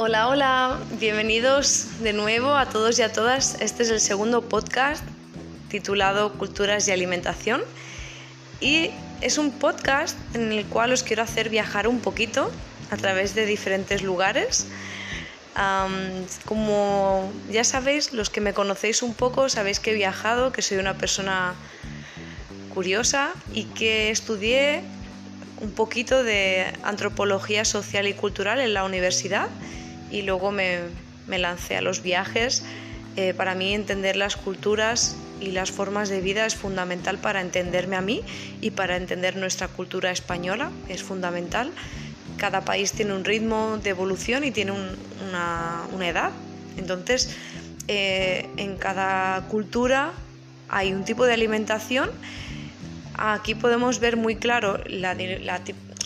Hola, hola, bienvenidos de nuevo a todos y a todas. Este es el segundo podcast titulado Culturas y Alimentación y es un podcast en el cual os quiero hacer viajar un poquito a través de diferentes lugares. como ya sabéis, los que me conocéis un poco, sabéis que he viajado, que soy una persona curiosa y que estudié un poquito de antropología social y cultural en la universidad y luego me, lancé a los viajes. Eh, para mí entender las culturas y las formas de vida es fundamental para entenderme a mí y para entender nuestra cultura española, es fundamental. Cada país tiene un ritmo de evolución y tiene una, edad. Entonces, eh, en cada cultura hay un tipo de alimentación. Aquí podemos ver muy claro la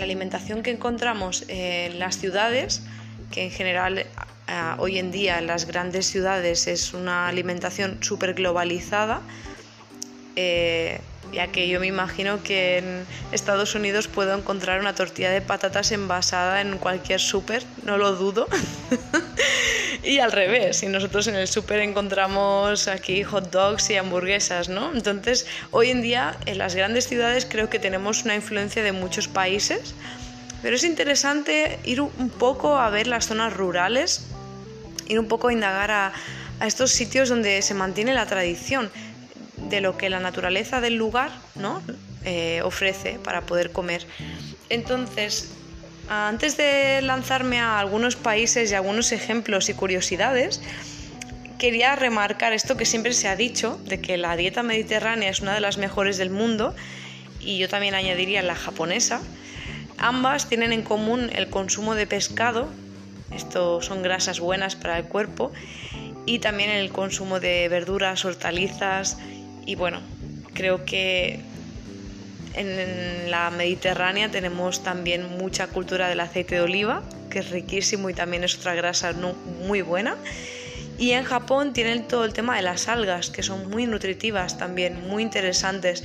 alimentación que encontramos en las ciudades que en general eh, hoy en día en las grandes ciudades es una alimentación súper globalizada, eh, ya que yo me imagino que en Estados Unidos puedo encontrar una tortilla de patatas envasada en cualquier súper, no lo dudo. y al revés, si nosotros en el súper encontramos aquí hot dogs y hamburguesas, ¿no? Entonces, hoy en día en las grandes ciudades creo que tenemos una influencia de muchos países pero es interesante ir un poco a ver las zonas rurales, ir un poco a indagar a, estos sitios donde se mantiene la tradición de lo que la naturaleza del lugar ¿no? Eh, ofrece para poder comer. Entonces, antes de lanzarme a algunos países y algunos ejemplos y curiosidades, quería remarcar esto que siempre se ha dicho, de que la dieta mediterránea es una de las mejores del mundo, y yo también añadiría la japonesa, Ambas tienen en común el consumo de pescado, esto son grasas buenas para el cuerpo, y también el consumo de verduras, hortalizas y bueno, creo que en la Mediterránea tenemos también mucha cultura del aceite de oliva, que es riquísimo y también es otra grasa muy buena. Y en Japón tienen todo el tema de las algas, que son muy nutritivas también, muy interesantes.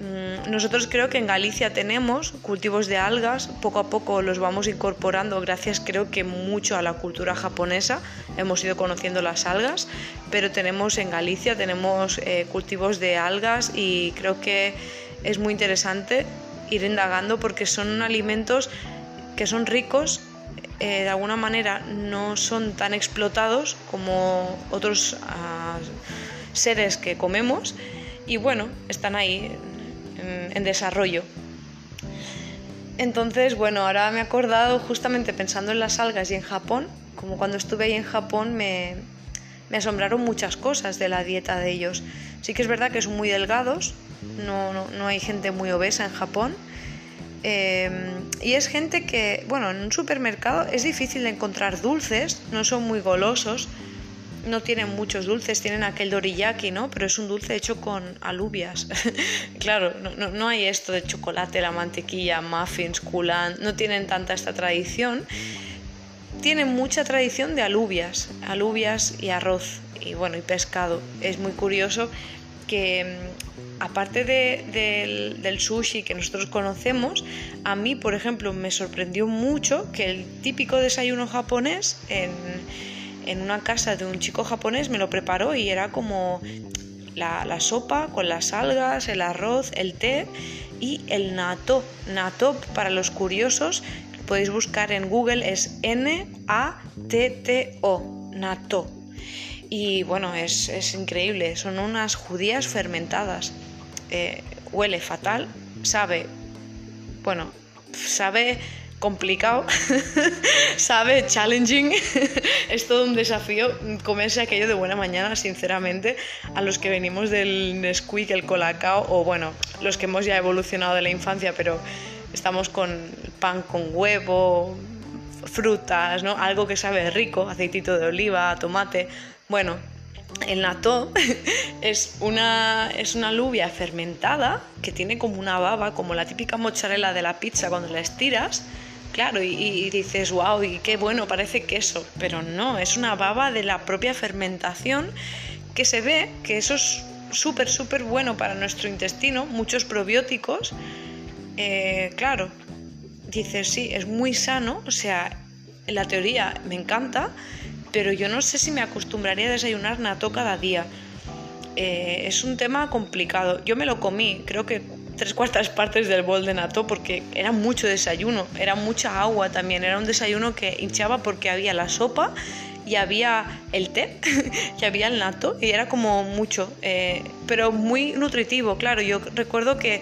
Mm, nosotros creo que en Galicia tenemos cultivos de algas, poco a poco los vamos incorporando gracias creo que mucho a la cultura japonesa, hemos ido conociendo las algas, pero tenemos en Galicia tenemos eh, cultivos de algas y creo que es muy interesante ir indagando porque son alimentos que son ricos, eh, de alguna manera no son tan explotados como otros ah, seres que comemos y bueno, están ahí en, desarrollo. Entonces, bueno, ahora me he acordado justamente pensando en las algas y en Japón, como cuando estuve ahí en Japón me, asombraron muchas cosas de la dieta de ellos. Sí que es verdad que son muy delgados, no, no, hay gente muy obesa en Japón. Eh, y es gente que, bueno, en un supermercado es difícil de encontrar dulces, no son muy golosos, no tienen muchos dulces, tienen aquel doriyaki, ¿no? Pero es un dulce hecho con alubias. claro, no, hay esto de chocolate, la mantequilla, muffins, culan, no tienen tanta esta tradición. Tienen mucha tradición de alubias, alubias y arroz y bueno, y pescado. Es muy curioso que mm, aparte del, sushi que nosotros conocemos, a mí, por ejemplo, me sorprendió mucho que el típico desayuno japonés en en una casa de un chico japonés me lo preparó y era como la, sopa con las algas, el arroz, el té y el nato. Nato, para los curiosos, podéis buscar en Google, es N-A-T-T-O, nato. Y bueno, es, increíble, son unas judías fermentadas. Eh, huele fatal, sabe, bueno, sabe complicado, sabe, challenging. es todo un desafío comerse aquello de buena mañana, sinceramente, a los que venimos del Nesquik, el colacao, o bueno, los que hemos ya evolucionado de la infancia, pero estamos con pan con huevo, frutas, ¿no? Algo que sabe rico, aceitito de oliva, tomate. Bueno, el natto es una, es una alubia fermentada que tiene como una baba, como la típica mozzarella de la pizza cuando la estiras, Claro, y, dices, wow, y qué bueno, parece queso, pero no, es una baba de la propia fermentación que se ve que eso es súper, súper bueno para nuestro intestino, muchos probióticos. Eh, claro, dices, sí, es muy sano, o sea, la teoría me encanta, pero yo no sé si me acostumbraría a desayunar natto cada día. Eh, es un tema complicado. Yo me lo comí, creo que tres cuartas partes del bol de natto porque era mucho desayuno, era mucha agua también, era un desayuno que hinchaba porque había la sopa y había el té y había el natto y era como mucho, eh, pero muy nutritivo, claro, yo recuerdo que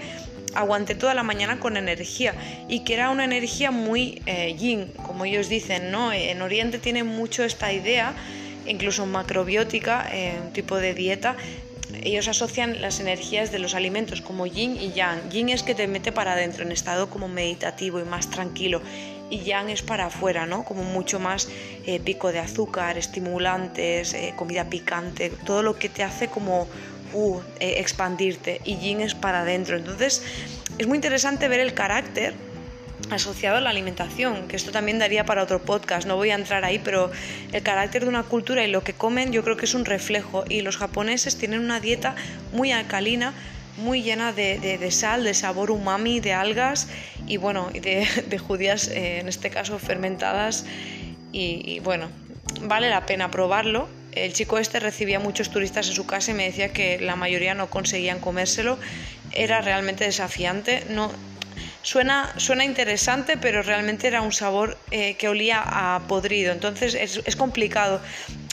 aguanté toda la mañana con energía y que era una energía muy eh, yin, como ellos dicen, ¿no? En Oriente tienen mucho esta idea, incluso macrobiótica, eh, un tipo de dieta, ellos asocian las energías de los alimentos como yin y yang. Yin es que te mete para adentro en estado como meditativo y más tranquilo y yang es para afuera, ¿no? Como mucho más eh, pico de azúcar, estimulantes, comida picante, todo lo que te hace como uh, expandirte y yin es para adentro. Entonces es muy interesante ver el carácter asociado a la alimentación, que esto también daría para otro podcast, no voy a entrar ahí, pero el carácter de una cultura y lo que comen yo creo que es un reflejo. Y los japoneses tienen una dieta muy alcalina, muy llena de, sal, de sabor umami, de algas y bueno, de, judías eh, en este caso fermentadas. Y bueno, vale la pena probarlo. El chico este recibía muchos turistas en su casa y me decía que la mayoría no conseguían comérselo. Era realmente desafiante. No, suena, suena interesante, pero realmente era un sabor eh, que olía a podrido. Entonces es, es complicado.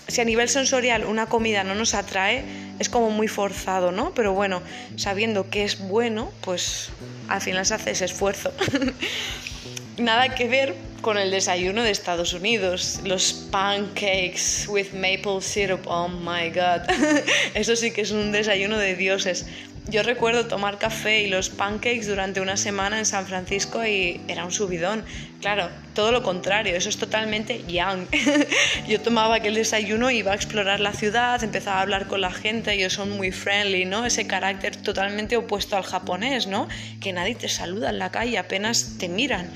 Si a nivel sensorial una comida no nos atrae, es como muy forzado, ¿no? Pero bueno, sabiendo que es bueno, pues al final se hace ese esfuerzo. Nada que ver con el desayuno de Estados Unidos, los pancakes with maple syrup, oh my god, eso sí que es un desayuno de dioses. Yo recuerdo tomar café y los pancakes durante una semana en San Francisco y era un subidón. Claro, todo lo contrario, eso es totalmente young. yo tomaba aquel desayuno, iba a explorar la ciudad, empezaba a hablar con la gente, ellos son muy friendly, ¿no? Ese carácter totalmente opuesto al japonés, ¿no? Que nadie te saluda en la calle, apenas te miran.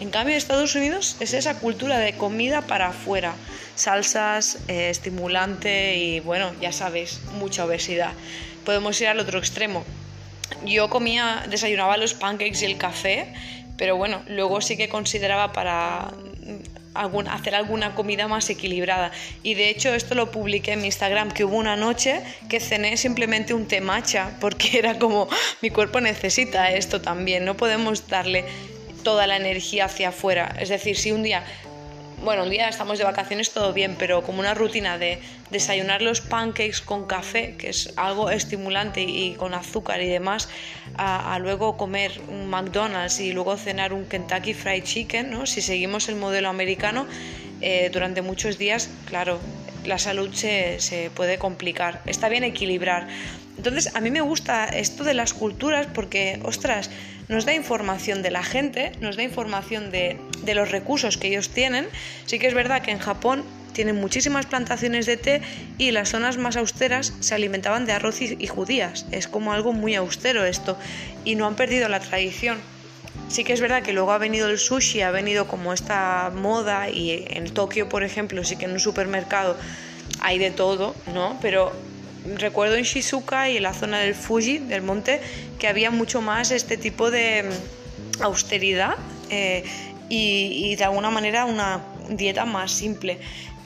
En cambio, Estados Unidos es esa cultura de comida para afuera, salsas, eh, estimulante y, bueno, ya sabéis, mucha obesidad. Podemos ir al otro extremo. Yo comía, desayunaba los pancakes y el café, pero bueno, luego sí que consideraba para hacer alguna comida más equilibrada. Y de hecho esto lo publiqué en mi Instagram, que hubo una noche que cené simplemente un té matcha, porque era como mi cuerpo necesita esto también, no podemos darle toda la energía hacia afuera. Es decir, si un día, bueno, un día estamos de vacaciones todo bien, pero como una rutina de desayunar los pancakes con café, que es algo estimulante y con azúcar y demás, a, luego comer un McDonald's y luego cenar un Kentucky Fried Chicken, ¿no? si seguimos el modelo americano, eh, durante muchos días, claro, la salud se, se puede complicar. Está bien equilibrar. Entonces, a mí me gusta esto de las culturas porque, ostras, nos da información de la gente, nos da información de, los recursos que ellos tienen. Sí que es verdad que en Japón tienen muchísimas plantaciones de té y las zonas más austeras se alimentaban de arroz y, judías. Es como algo muy austero esto y no han perdido la tradición. Sí que es verdad que luego ha venido el sushi, ha venido como esta moda y en Tokio, por ejemplo, sí que en un supermercado hay de todo, ¿no? Pero recuerdo en Shizuka y en la zona del Fuji, del monte, que había mucho más este tipo de mm, austeridad eh, y, de alguna manera una dieta más simple.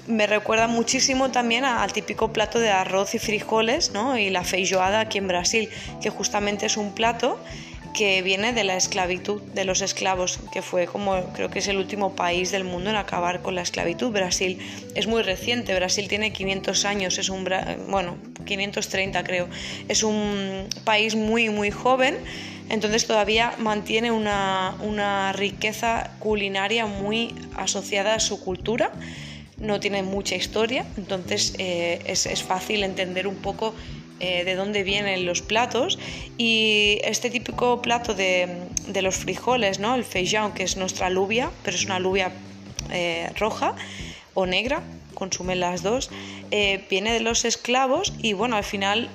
Me recuerda muchísimo también al típico plato de arroz y frijoles ¿no? y la feijoada aquí en Brasil, que justamente es un plato que viene de la esclavitud de los esclavos, que fue como creo que es el último país del mundo en acabar con la esclavitud. Brasil es muy reciente, Brasil tiene 500 años, es un bueno, 530 creo. Es un país muy muy joven, entonces todavía mantiene una, una riqueza culinaria muy asociada a su cultura no tiene mucha historia, entonces eh, es, es, fácil entender un poco eh, de dónde vienen los platos y este típico plato de, de los frijoles, ¿no? el feijão, que es nuestra alubia, pero es una alubia eh, roja o negra, consumen las dos, eh, viene de los esclavos y bueno, al final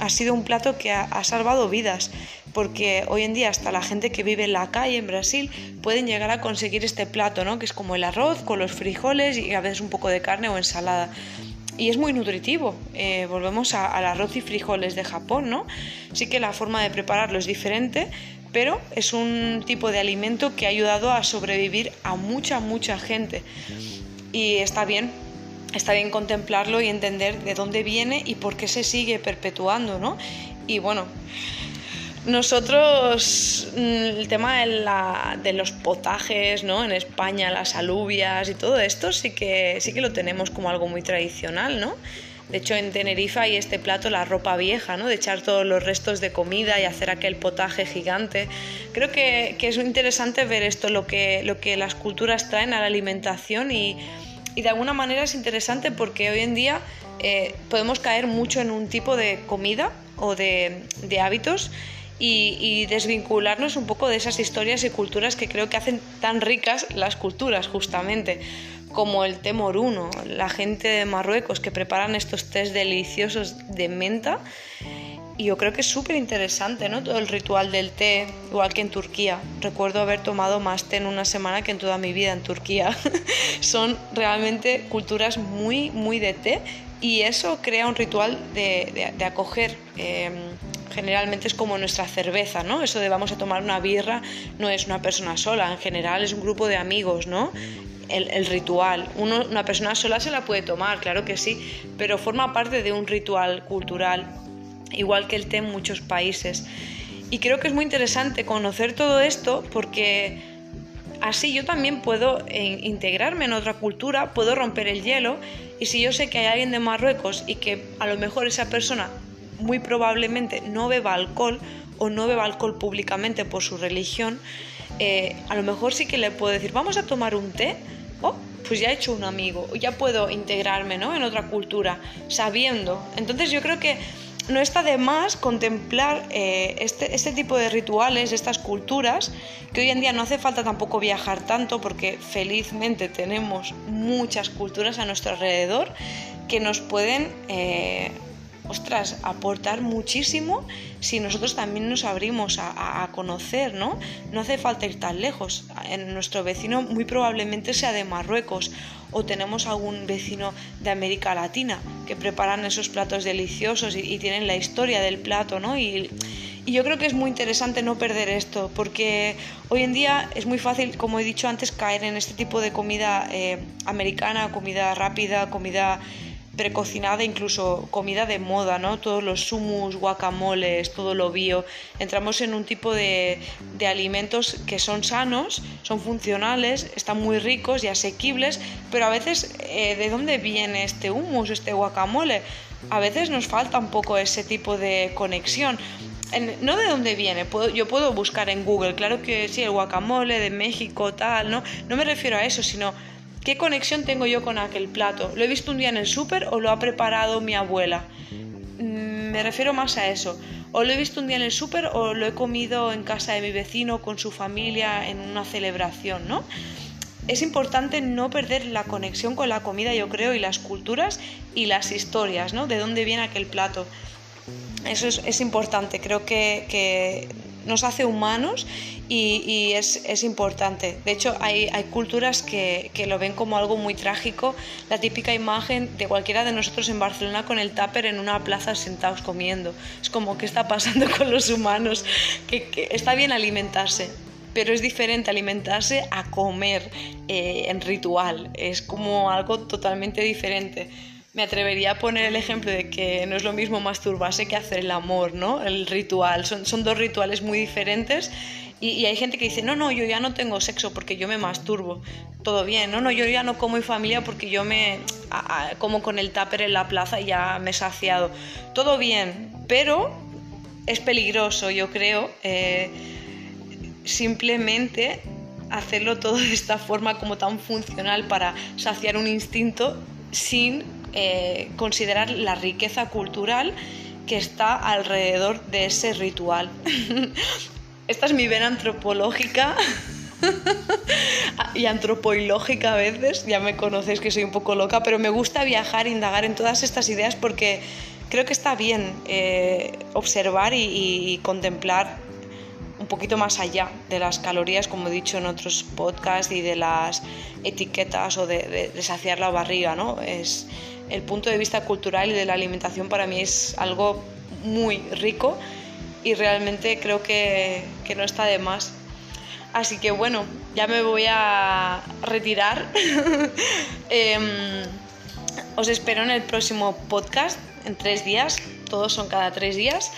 ha sido un plato que ha, ha, salvado vidas, porque hoy en día hasta la gente que vive en la calle en Brasil pueden llegar a conseguir este plato, ¿no? que es como el arroz con los frijoles y a veces un poco de carne o ensalada y es muy nutritivo. Eh, volvemos al arroz y frijoles de Japón, ¿no? Sí que la forma de prepararlo es diferente, pero es un tipo de alimento que ha ayudado a sobrevivir a mucha, mucha gente. Y está bien, está bien contemplarlo y entender de dónde viene y por qué se sigue perpetuando, ¿no? Y bueno, nosotros, mm, el tema de, los potajes, ¿no? En España, las alubias y todo esto sí que, sí que lo tenemos como algo muy tradicional, ¿no? De hecho, en Tenerife hay este plato, la ropa vieja, ¿no? De echar todos los restos de comida y hacer aquel potaje gigante. Creo que, es interesante ver esto, lo que, lo que las culturas traen a la alimentación y, de alguna manera es interesante porque hoy en día eh, podemos caer mucho en un tipo de comida o de, de hábitos y, desvincularnos un poco de esas historias y culturas que creo que hacen tan ricas las culturas justamente como el té moruno, la gente de Marruecos que preparan estos tés deliciosos de menta y yo creo que es súper interesante, ¿no? Todo el ritual del té, igual que en Turquía. Recuerdo haber tomado más té en una semana que en toda mi vida en Turquía. Son realmente culturas muy, muy de té y eso crea un ritual de, acoger. Em, generalmente es como nuestra cerveza, ¿no? Eso de vamos a tomar una birra no es una persona sola, en general es un grupo de amigos, ¿no? El, ritual. una persona sola se la puede tomar, claro que sí, pero forma parte de un ritual cultural, igual que el té en muchos países. Y creo que es muy interesante conocer todo esto porque así yo también puedo eh, integrarme en otra cultura, puedo romper el hielo y si yo sé que hay alguien de Marruecos y que a lo mejor esa persona muy probablemente no beba alcohol o no beba alcohol públicamente por su religión, eh, a lo mejor sí que le puedo decir, vamos a tomar un té, oh, pues ya he hecho un amigo, ya puedo integrarme ¿no? en otra cultura, sabiendo. Entonces yo creo que no está de más contemplar eh, este, este, tipo de rituales, estas culturas, que hoy en día no hace falta tampoco viajar tanto porque felizmente tenemos muchas culturas a nuestro alrededor que nos pueden eh, ostras, aportar muchísimo si nosotros también nos abrimos a, conocer, ¿no? No hace falta ir tan lejos. En nuestro vecino muy probablemente sea de Marruecos o tenemos algún vecino de América Latina que preparan esos platos deliciosos y, tienen la historia del plato, ¿no? Y, yo creo que es muy interesante no perder esto, porque hoy en día es muy fácil, como he dicho antes, caer en este tipo de comida eh, americana, comida rápida, comida precocinada, incluso comida de moda, ¿no? Todos los sumus, guacamoles, todo lo bio. Entramos en un tipo de, alimentos que son sanos, son funcionales, están muy ricos y asequibles, pero a veces, eh, ¿de dónde viene este humus, este guacamole? A veces nos falta un poco ese tipo de conexión. no de dónde viene, yo puedo buscar en Google, claro que sí, el guacamole de México, tal, ¿no? No me refiero a eso, sino ¿Qué conexión tengo yo con aquel plato? ¿Lo he visto un día en el súper o lo ha preparado mi abuela? Mm, me refiero más a eso. O lo he visto un día en el súper o lo he comido en casa de mi vecino con su familia en una celebración, ¿no? Es importante no perder la conexión con la comida, yo creo, y las culturas y las historias, ¿no? De dónde viene aquel plato. Eso es, importante, creo que nos hace humanos y, es, importante. De hecho, hay, culturas que, lo ven como algo muy trágico. La típica imagen de cualquiera de nosotros en Barcelona con el tupper en una plaza sentados comiendo. Es como, ¿qué está pasando con los humanos? Que, está bien alimentarse, pero es diferente alimentarse a comer eh, en ritual. Es como algo totalmente diferente me atrevería a poner el ejemplo de que no es lo mismo masturbarse que hacer el amor, ¿no? El ritual. Son, son dos rituales muy diferentes y, hay gente que dice, no, no, yo ya no tengo sexo porque yo me masturbo. Todo bien, no, no, yo ya no como en familia porque yo me como con el tupper en la plaza y ya me he saciado. Todo bien, pero es peligroso, yo creo, eh, simplemente hacerlo todo de esta forma como tan funcional para saciar un instinto sin eh, considerar la riqueza cultural que está alrededor de ese ritual. Esta es mi vena antropológica y antropoilógica a veces, ya me conocéis que soy un poco loca, pero me gusta viajar, indagar en todas estas ideas porque creo que está bien eh, observar y, contemplar poquito más allá de las calorías, como he dicho en otros podcasts, y de las etiquetas o de, de saciar la barriga, ¿no? Es, el punto de vista cultural y de la alimentación para mí es algo muy rico y realmente creo que, que no está de más. Así que bueno, ya me voy a retirar. Em, os espero en el próximo podcast, en tres días, todos son cada tres días.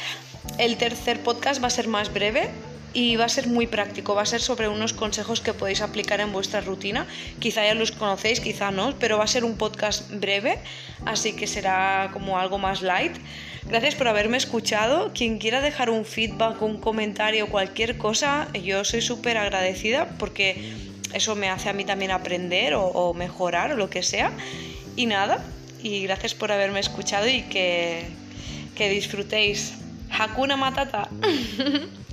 El tercer podcast va a ser más breve, y va a ser muy práctico, va a ser sobre unos consejos que podéis aplicar en vuestra rutina. Quizá ya los conocéis, quizá no, pero va a ser un podcast breve, así que será como algo más light. Gracias por haberme escuchado. Quien quiera dejar un feedback, un comentario, cualquier cosa, yo soy súper agradecida porque eso me hace a mí también aprender o, mejorar o lo que sea. Y nada, y gracias por haberme escuchado y que, que disfrutéis. Hakuna Matata.